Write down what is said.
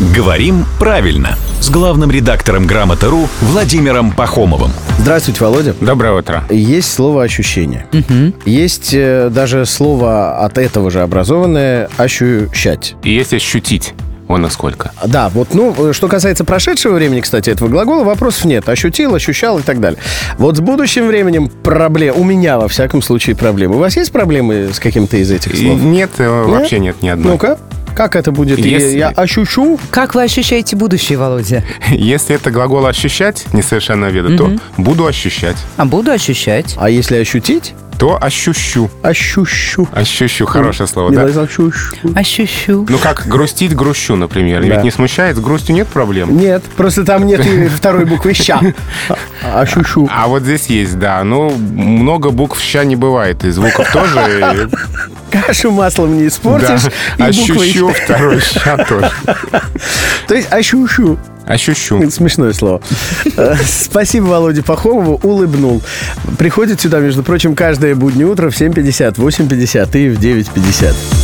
«Говорим правильно» с главным редактором «Грамоты.ру» Владимиром Пахомовым. Здравствуйте, Володя. Доброе утро. Есть слово «ощущение». Есть э, даже слово от этого же образованное «ощущать». И есть ощутить. Он насколько? Да, вот, ну, э, что касается прошедшего времени, кстати, этого глагола, вопросов нет. Ощутил, ощущал и так далее. Вот с будущим временем проблем, у меня, во всяком случае, проблемы. У вас есть проблемы с каким-то из этих слов? Нет, э, вообще нет ни одной. Ну-ка, как это будет? Если- Я ощущу? Как вы ощущаете будущее, Володя? Если это глагол ощущать, несовершенного вида, то буду ощущать. А буду ощущать. А если ощутить? То ощущу. Ощущу. Ощущу, хорошее слово, да? ощущу. Ощущу. Ну как грустить, грущу, например. Да. Ведь не смущает, с грустью нет проблем. Нет, просто там нет второй буквы «ща». А- Ощущу. А вот здесь есть, да. Ну, много букв ща не бывает, и звуков тоже. Кашу маслом не испортишь. Да, ощущу, второй ща тоже. То есть ощущу. Ощущу. Смешное слово. Э, Спасибо Володе Пахомову, улыбнул. Приходит сюда, между прочим, каждое буднее утро в 7.50, 8.50 и в 9.50.